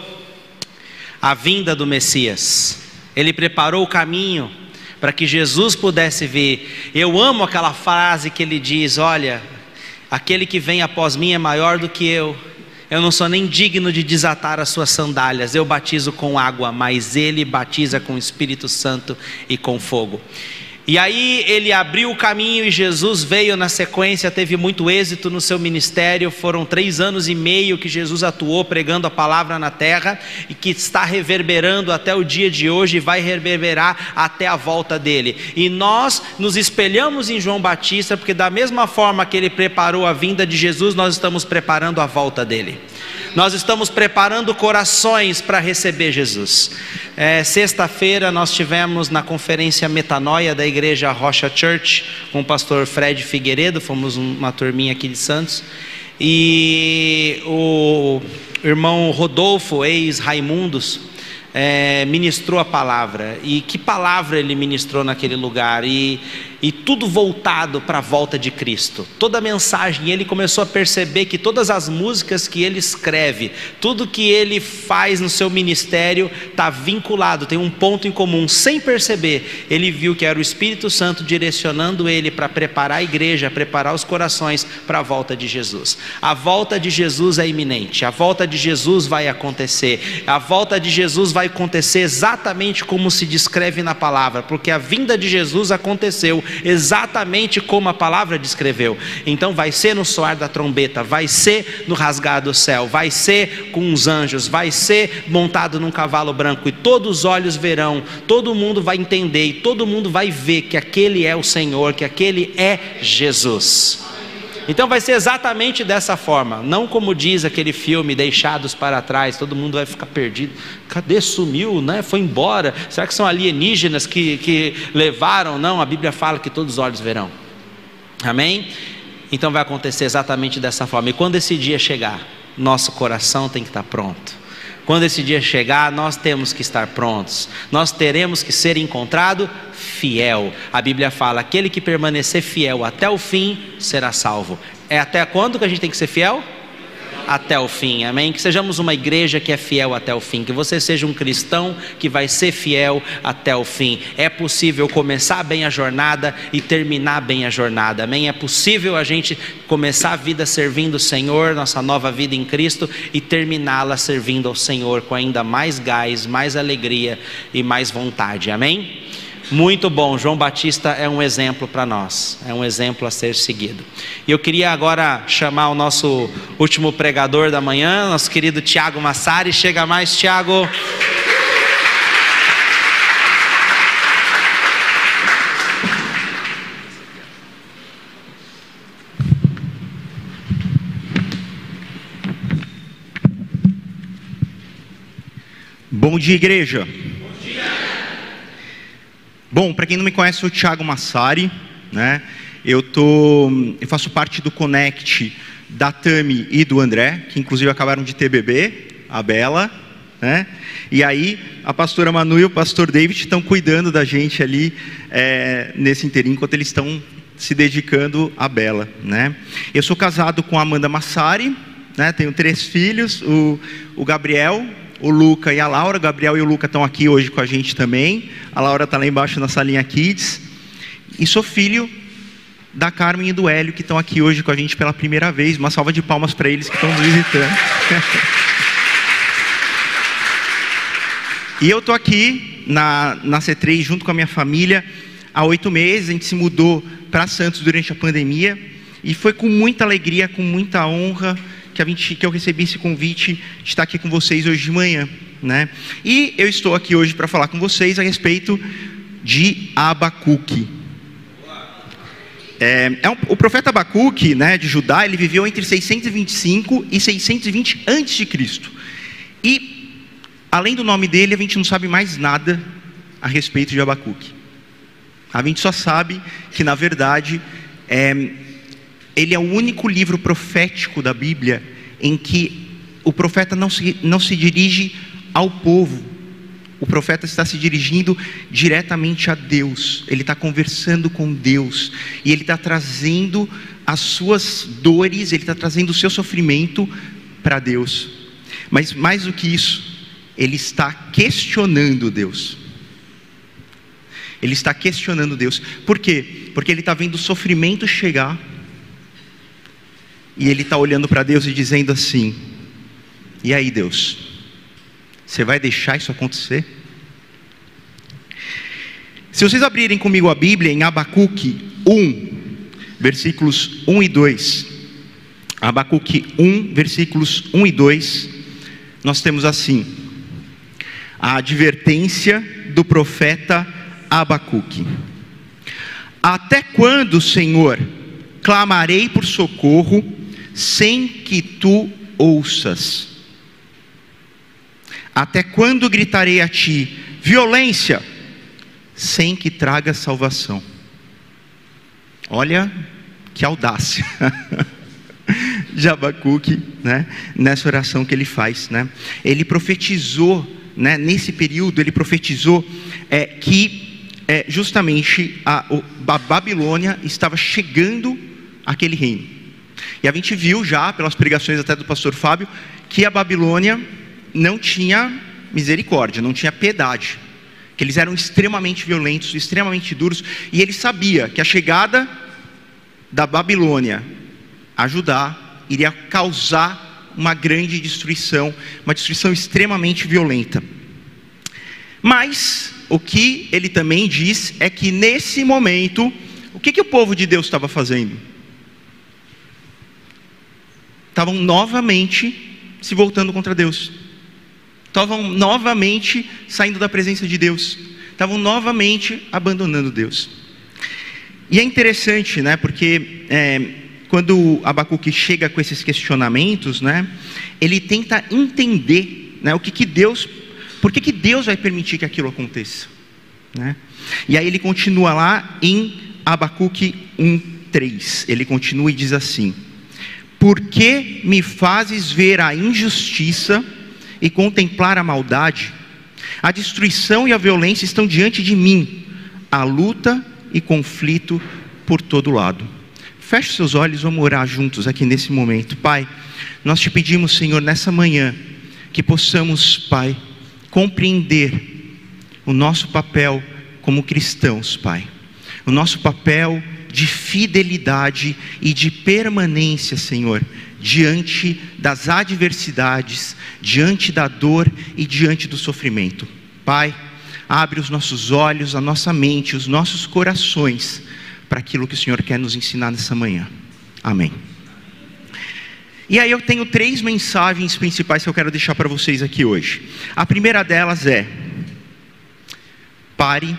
a vinda do Messias. Ele preparou o caminho para que Jesus pudesse vir. Eu amo aquela frase que ele diz: Olha, aquele que vem após mim é maior do que eu eu não sou nem digno de desatar as suas sandálias. Eu batizo com água, mas ele batiza com o Espírito Santo e com fogo. E aí ele abriu o caminho e Jesus veio na sequência, teve muito êxito no seu ministério. Foram três anos e meio que Jesus atuou pregando a palavra na terra e que está reverberando até o dia de hoje e vai reverberar até a volta dele. E nós nos espelhamos em João Batista, porque da mesma forma que ele preparou a vinda de Jesus, nós estamos preparando a volta dele. Nós estamos preparando corações para receber Jesus. É, Sexta-feira nós tivemos na conferência Metanoia da igreja Rocha Church com o pastor Fred Figueiredo, fomos uma turminha aqui de Santos. E o irmão Rodolfo, ex-Raimundos, é, ministrou a palavra. E que palavra ele ministrou naquele lugar? E e tudo voltado para a volta de Cristo. Toda a mensagem, ele começou a perceber que todas as músicas que ele escreve, tudo que ele faz no seu ministério está vinculado, tem um ponto em comum. Sem perceber, ele viu que era o Espírito Santo direcionando ele para preparar a igreja, preparar os corações para a volta de Jesus. A volta de Jesus é iminente, a volta de Jesus vai acontecer, a volta de Jesus vai acontecer exatamente como se descreve na palavra, porque a vinda de Jesus aconteceu exatamente como a palavra descreveu. Então vai ser no soar da trombeta, vai ser no rasgar do céu, vai ser com os anjos, vai ser montado num cavalo branco e todos os olhos verão, todo mundo vai entender e todo mundo vai ver que aquele é o Senhor, que aquele é Jesus. Então vai ser exatamente dessa forma, não como diz aquele filme Deixados para Trás, todo mundo vai ficar perdido. Cadê? Sumiu, né? Foi embora. Será que são alienígenas que, que levaram? Não, a Bíblia fala que todos os olhos verão. Amém? Então vai acontecer exatamente dessa forma. E quando esse dia chegar, nosso coração tem que estar pronto. Quando esse dia chegar, nós temos que estar prontos. Nós teremos que ser encontrado fiel. A Bíblia fala: aquele que permanecer fiel até o fim será salvo. É até quando que a gente tem que ser fiel? Até o fim, amém? Que sejamos uma igreja que é fiel até o fim, que você seja um cristão que vai ser fiel até o fim. É possível começar bem a jornada e terminar bem a jornada, amém? É possível a gente começar a vida servindo o Senhor, nossa nova vida em Cristo, e terminá-la servindo ao Senhor com ainda mais gás, mais alegria e mais vontade, amém? Muito bom, João Batista é um exemplo para nós, é um exemplo a ser seguido. E eu queria agora chamar o nosso último pregador da manhã, nosso querido Tiago Massari. Chega mais, Tiago. Bom dia, igreja. Bom, para quem não me conhece, eu sou o Thiago Massari, né? Eu, tô, eu faço parte do Connect da Tami e do André, que inclusive acabaram de ter bebê, a Bela, né? E aí a pastora Manu e o pastor David estão cuidando da gente ali é, nesse inteirinho, enquanto eles estão se dedicando à Bela, né? Eu sou casado com a Amanda Massari, né? Tenho três filhos, o, o Gabriel, o Luca e a Laura. O Gabriel e o Luca estão aqui hoje com a gente também. A Laura está lá embaixo na salinha Kids. E sou filho da Carmen e do Hélio, que estão aqui hoje com a gente pela primeira vez. Uma salva de palmas para eles que estão nos visitando. e eu estou aqui na, na C3 junto com a minha família há oito meses. A gente se mudou para Santos durante a pandemia. E foi com muita alegria, com muita honra que, a gente, que eu recebi esse convite de estar aqui com vocês hoje de manhã. Né? E eu estou aqui hoje para falar com vocês a respeito de Abacuque. É, é um, o profeta Abacuque, né, de Judá, ele viveu entre 625 e 620 a.C. E, além do nome dele, a gente não sabe mais nada a respeito de Abacuque. A gente só sabe que, na verdade, é, ele é o único livro profético da Bíblia em que o profeta não se, não se dirige ao povo, o profeta está se dirigindo diretamente a Deus, ele está conversando com Deus, e ele está trazendo as suas dores, ele está trazendo o seu sofrimento para Deus, mas mais do que isso, ele está questionando Deus. Ele está questionando Deus, por quê? Porque ele está vendo o sofrimento chegar, e ele está olhando para Deus e dizendo assim: E aí, Deus, você vai deixar isso acontecer? Se vocês abrirem comigo a Bíblia em Abacuque 1, versículos 1 e 2. Abacuque 1, versículos 1 e 2, nós temos assim: a advertência do profeta Abacuque. Até quando, Senhor, clamarei por socorro sem que tu ouças? Até quando gritarei a ti violência, sem que traga salvação? Olha que audácia de Abacuque, né? Nessa oração que ele faz, né? Ele profetizou, né? Nesse período ele profetizou é, que é, justamente a, a Babilônia estava chegando àquele reino. E a gente viu já, pelas pregações até do pastor Fábio, que a Babilônia não tinha misericórdia, não tinha piedade. Que eles eram extremamente violentos, extremamente duros, e ele sabia que a chegada da Babilônia a Judá iria causar uma grande destruição, uma destruição extremamente violenta. Mas o que ele também diz é que nesse momento, o que, que o povo de Deus estava fazendo? Estavam novamente se voltando contra Deus, estavam novamente saindo da presença de Deus, estavam novamente abandonando Deus. E é interessante, né, porque é, quando Abacuque chega com esses questionamentos, né, ele tenta entender né, o que, que Deus, por que, que Deus vai permitir que aquilo aconteça. Né? E aí ele continua lá em Abacuque 1,3. Ele continua e diz assim: por que me fazes ver a injustiça e contemplar a maldade. A destruição e a violência estão diante de mim, a luta e conflito por todo lado. Feche seus olhos, vamos orar juntos aqui nesse momento. Pai, nós te pedimos, Senhor, nessa manhã, que possamos, Pai, compreender o nosso papel como cristãos, Pai. O nosso papel de fidelidade e de permanência, Senhor, diante das adversidades, diante da dor e diante do sofrimento. Pai, abre os nossos olhos, a nossa mente, os nossos corações para aquilo que o Senhor quer nos ensinar nessa manhã. Amém. E aí eu tenho três mensagens principais que eu quero deixar para vocês aqui hoje. A primeira delas é: pare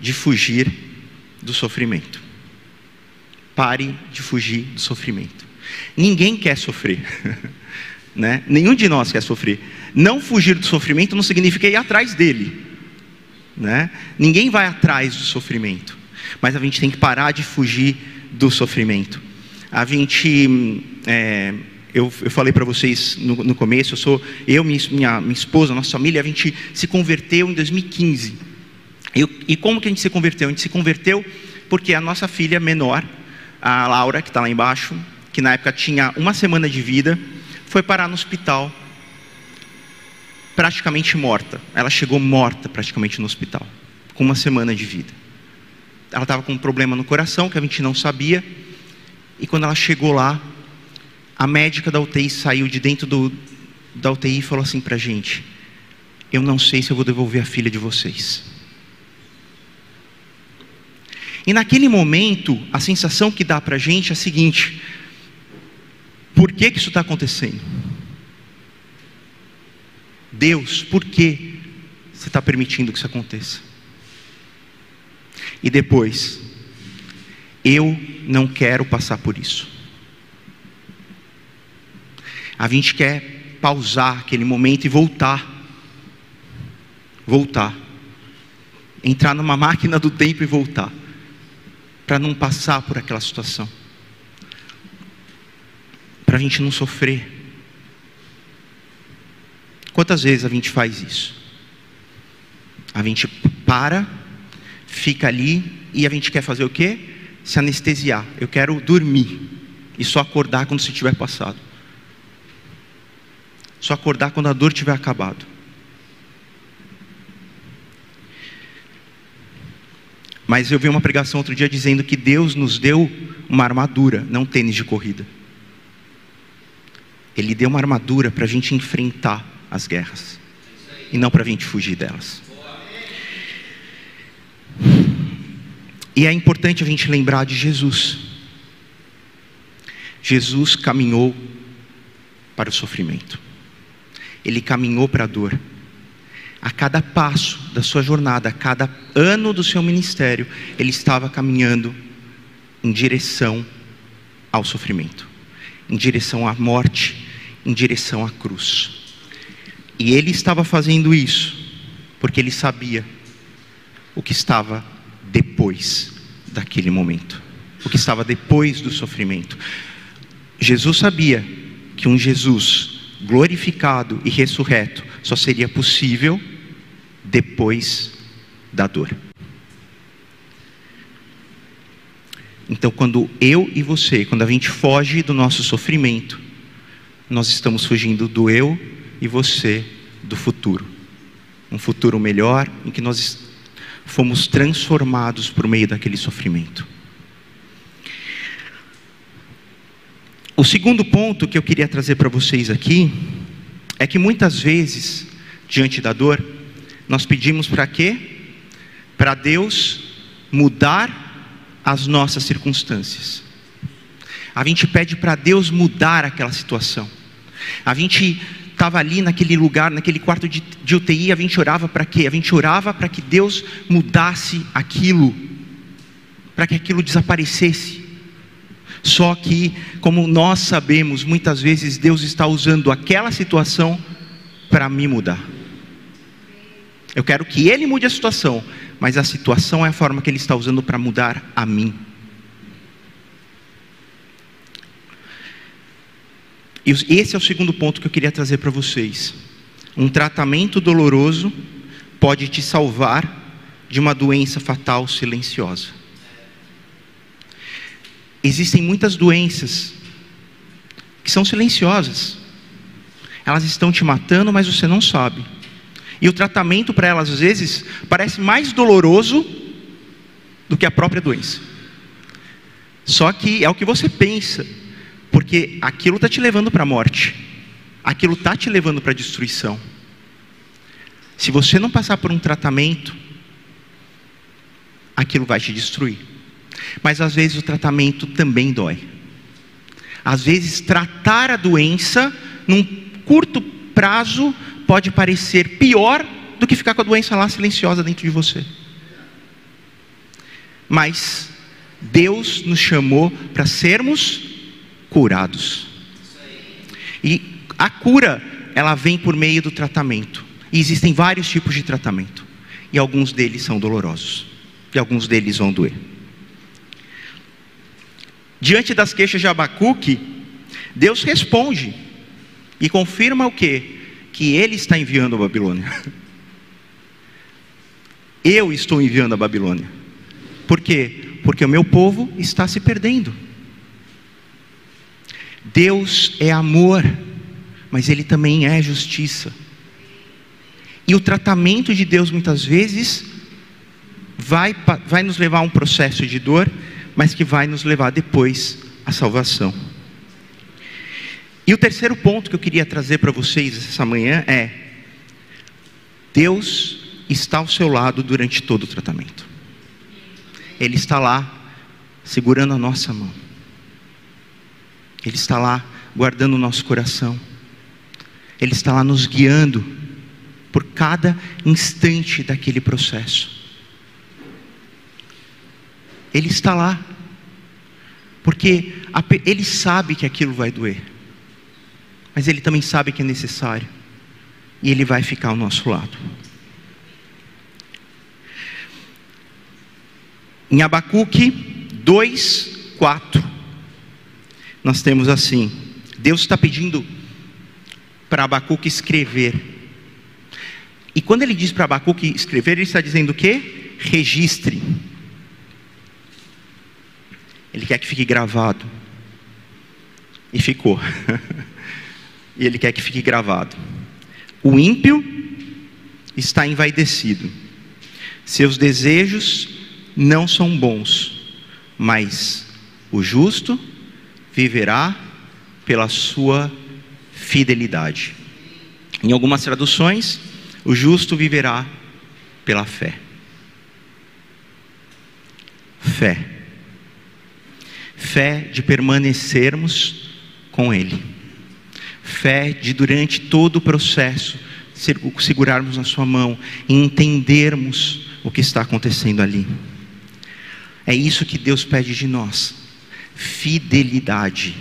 de fugir do sofrimento. Pare de fugir do sofrimento. Ninguém quer sofrer, né? Nenhum de nós quer sofrer. Não fugir do sofrimento não significa ir atrás dele, né? Ninguém vai atrás do sofrimento, mas a gente tem que parar de fugir do sofrimento. A gente, é, eu, eu, falei para vocês no, no, começo, eu sou eu, minha, minha, esposa, nossa família, a gente se converteu em 2015. E, e como que a gente se converteu? A gente se converteu porque a nossa filha menor, a Laura, que está lá embaixo, que na época tinha uma semana de vida, foi parar no hospital, praticamente morta. Ela chegou morta praticamente no hospital, com uma semana de vida. Ela estava com um problema no coração que a gente não sabia, e quando ela chegou lá, a médica da UTI saiu de dentro do, da UTI e falou assim para a gente: Eu não sei se eu vou devolver a filha de vocês. E naquele momento, a sensação que dá para a gente é a seguinte: por que, que isso está acontecendo? Deus, por que você está permitindo que isso aconteça? E depois, eu não quero passar por isso. A gente quer pausar aquele momento e voltar. Voltar. Entrar numa máquina do tempo e voltar para não passar por aquela situação, para a gente não sofrer. Quantas vezes a gente faz isso? A gente para, fica ali e a gente quer fazer o quê? Se anestesiar. Eu quero dormir e só acordar quando se tiver passado. Só acordar quando a dor tiver acabado. Mas eu vi uma pregação outro dia dizendo que Deus nos deu uma armadura, não tênis de corrida. Ele deu uma armadura para a gente enfrentar as guerras e não para a gente fugir delas. E é importante a gente lembrar de Jesus. Jesus caminhou para o sofrimento, ele caminhou para a dor a cada passo da sua jornada, a cada ano do seu ministério, ele estava caminhando em direção ao sofrimento, em direção à morte, em direção à cruz. E ele estava fazendo isso porque ele sabia o que estava depois daquele momento, o que estava depois do sofrimento. Jesus sabia que um Jesus glorificado e ressurreto só seria possível depois da dor. Então, quando eu e você, quando a gente foge do nosso sofrimento, nós estamos fugindo do eu e você do futuro. Um futuro melhor em que nós fomos transformados por meio daquele sofrimento. O segundo ponto que eu queria trazer para vocês aqui é que muitas vezes, diante da dor, nós pedimos para quê? Para Deus mudar as nossas circunstâncias. A gente pede para Deus mudar aquela situação. A gente estava ali naquele lugar, naquele quarto de, de UTI, a gente orava para quê? A gente orava para que Deus mudasse aquilo, para que aquilo desaparecesse. Só que, como nós sabemos, muitas vezes Deus está usando aquela situação para me mudar. Eu quero que ele mude a situação, mas a situação é a forma que ele está usando para mudar a mim. E esse é o segundo ponto que eu queria trazer para vocês. Um tratamento doloroso pode te salvar de uma doença fatal silenciosa. Existem muitas doenças que são silenciosas. Elas estão te matando, mas você não sabe. E o tratamento para elas, às vezes, parece mais doloroso do que a própria doença. Só que é o que você pensa, porque aquilo está te levando para a morte, aquilo está te levando para a destruição. Se você não passar por um tratamento, aquilo vai te destruir. Mas às vezes o tratamento também dói. Às vezes tratar a doença num curto prazo pode parecer pior do que ficar com a doença lá silenciosa dentro de você. Mas Deus nos chamou para sermos curados. E a cura, ela vem por meio do tratamento. E existem vários tipos de tratamento. E alguns deles são dolorosos. E alguns deles vão doer. Diante das queixas de Abacuque, Deus responde e confirma o que? Que Ele está enviando a Babilônia. Eu estou enviando a Babilônia. Por quê? Porque o meu povo está se perdendo. Deus é amor, mas Ele também é justiça. E o tratamento de Deus muitas vezes vai, vai nos levar a um processo de dor, mas que vai nos levar depois à salvação. E o terceiro ponto que eu queria trazer para vocês essa manhã é: Deus está ao seu lado durante todo o tratamento. Ele está lá segurando a nossa mão. Ele está lá guardando o nosso coração. Ele está lá nos guiando por cada instante daquele processo. Ele está lá, porque ele sabe que aquilo vai doer mas Ele também sabe que é necessário, e Ele vai ficar ao nosso lado. Em Abacuque 2, 4, nós temos assim: Deus está pedindo para Abacuque escrever. E quando ele diz para Abacuque escrever, ele está dizendo o quê? Registre. Ele quer que fique gravado. E ficou. e ele quer que fique gravado. O ímpio está envaidecido, seus desejos não são bons, mas o justo viverá pela sua fidelidade. Em algumas traduções, o justo viverá pela fé. Fé. Fé de permanecermos com Ele fé de durante todo o processo segurarmos na sua mão e entendermos o que está acontecendo ali. É isso que Deus pede de nós: fidelidade.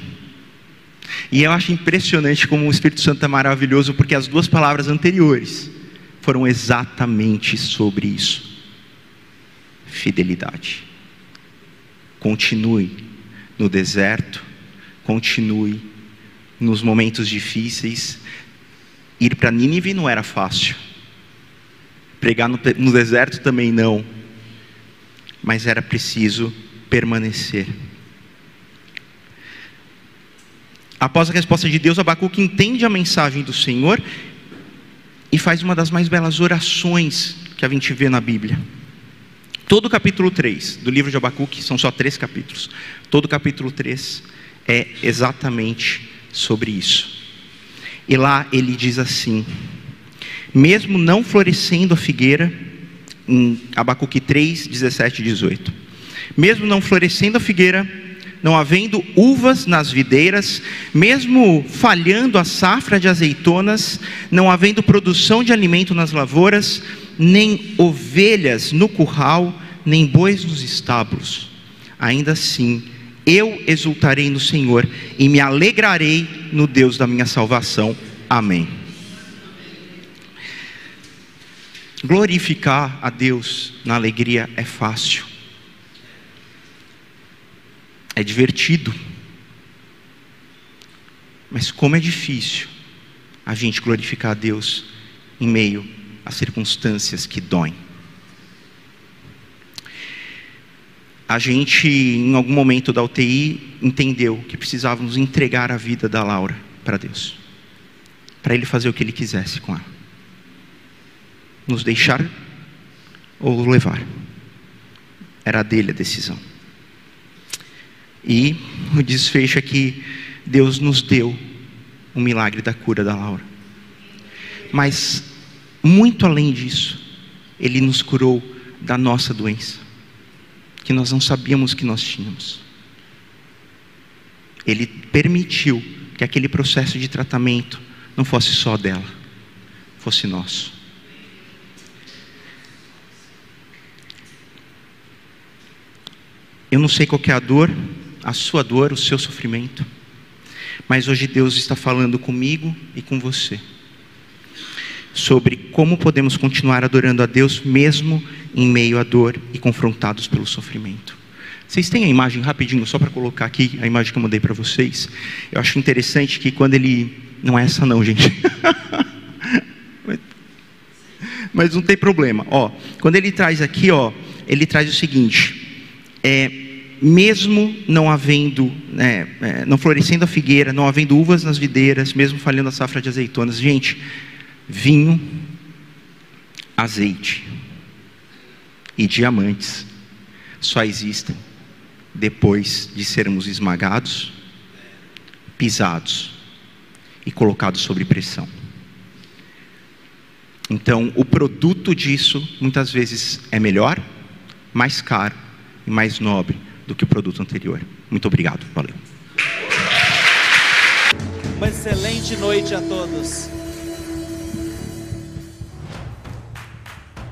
E eu acho impressionante como o Espírito Santo é maravilhoso, porque as duas palavras anteriores foram exatamente sobre isso. Fidelidade. Continue no deserto, continue nos momentos difíceis. Ir para Nínive não era fácil. Pregar no, no deserto também não. Mas era preciso permanecer. Após a resposta de Deus, Abacuque entende a mensagem do Senhor e faz uma das mais belas orações que a gente vê na Bíblia. Todo o capítulo 3 do livro de Abacuque, são só três capítulos. Todo o capítulo 3 é exatamente sobre isso. E lá ele diz assim: mesmo não florescendo a figueira, em Abacuque 3, 17 e 18, mesmo não florescendo a figueira, não havendo uvas nas videiras, mesmo falhando a safra de azeitonas, não havendo produção de alimento nas lavouras, nem ovelhas no curral, nem bois nos estábulos, ainda assim eu exultarei no Senhor e me alegrarei no Deus da minha salvação. Amém. Glorificar a Deus na alegria é fácil, é divertido, mas como é difícil a gente glorificar a Deus em meio às circunstâncias que doem. A gente, em algum momento da UTI, entendeu que precisávamos entregar a vida da Laura para Deus, para Ele fazer o que Ele quisesse com ela, nos deixar ou levar. Era dele a decisão. E o desfecho é que Deus nos deu o milagre da cura da Laura. Mas, muito além disso, Ele nos curou da nossa doença, que nós não sabíamos que nós tínhamos. Ele permitiu que aquele processo de tratamento não fosse só dela, fosse nosso. Eu não sei qual é a dor, a sua dor, o seu sofrimento. Mas hoje Deus está falando comigo e com você sobre como podemos continuar adorando a Deus mesmo em meio à dor e confrontados pelo sofrimento. Vocês têm a imagem rapidinho, só para colocar aqui a imagem que eu mandei para vocês. Eu acho interessante que quando ele. Não é essa, não, gente. Mas não tem problema. Ó, quando ele traz aqui, ó, ele traz o seguinte: é, mesmo não havendo, é, é, não florescendo a figueira, não havendo uvas nas videiras, mesmo falhando a safra de azeitonas, gente, vinho, azeite e diamantes só existem depois de sermos esmagados, pisados e colocados sob pressão. Então, o produto disso muitas vezes é melhor, mais caro e mais nobre do que o produto anterior. Muito obrigado. Valeu. Uma excelente noite a todos.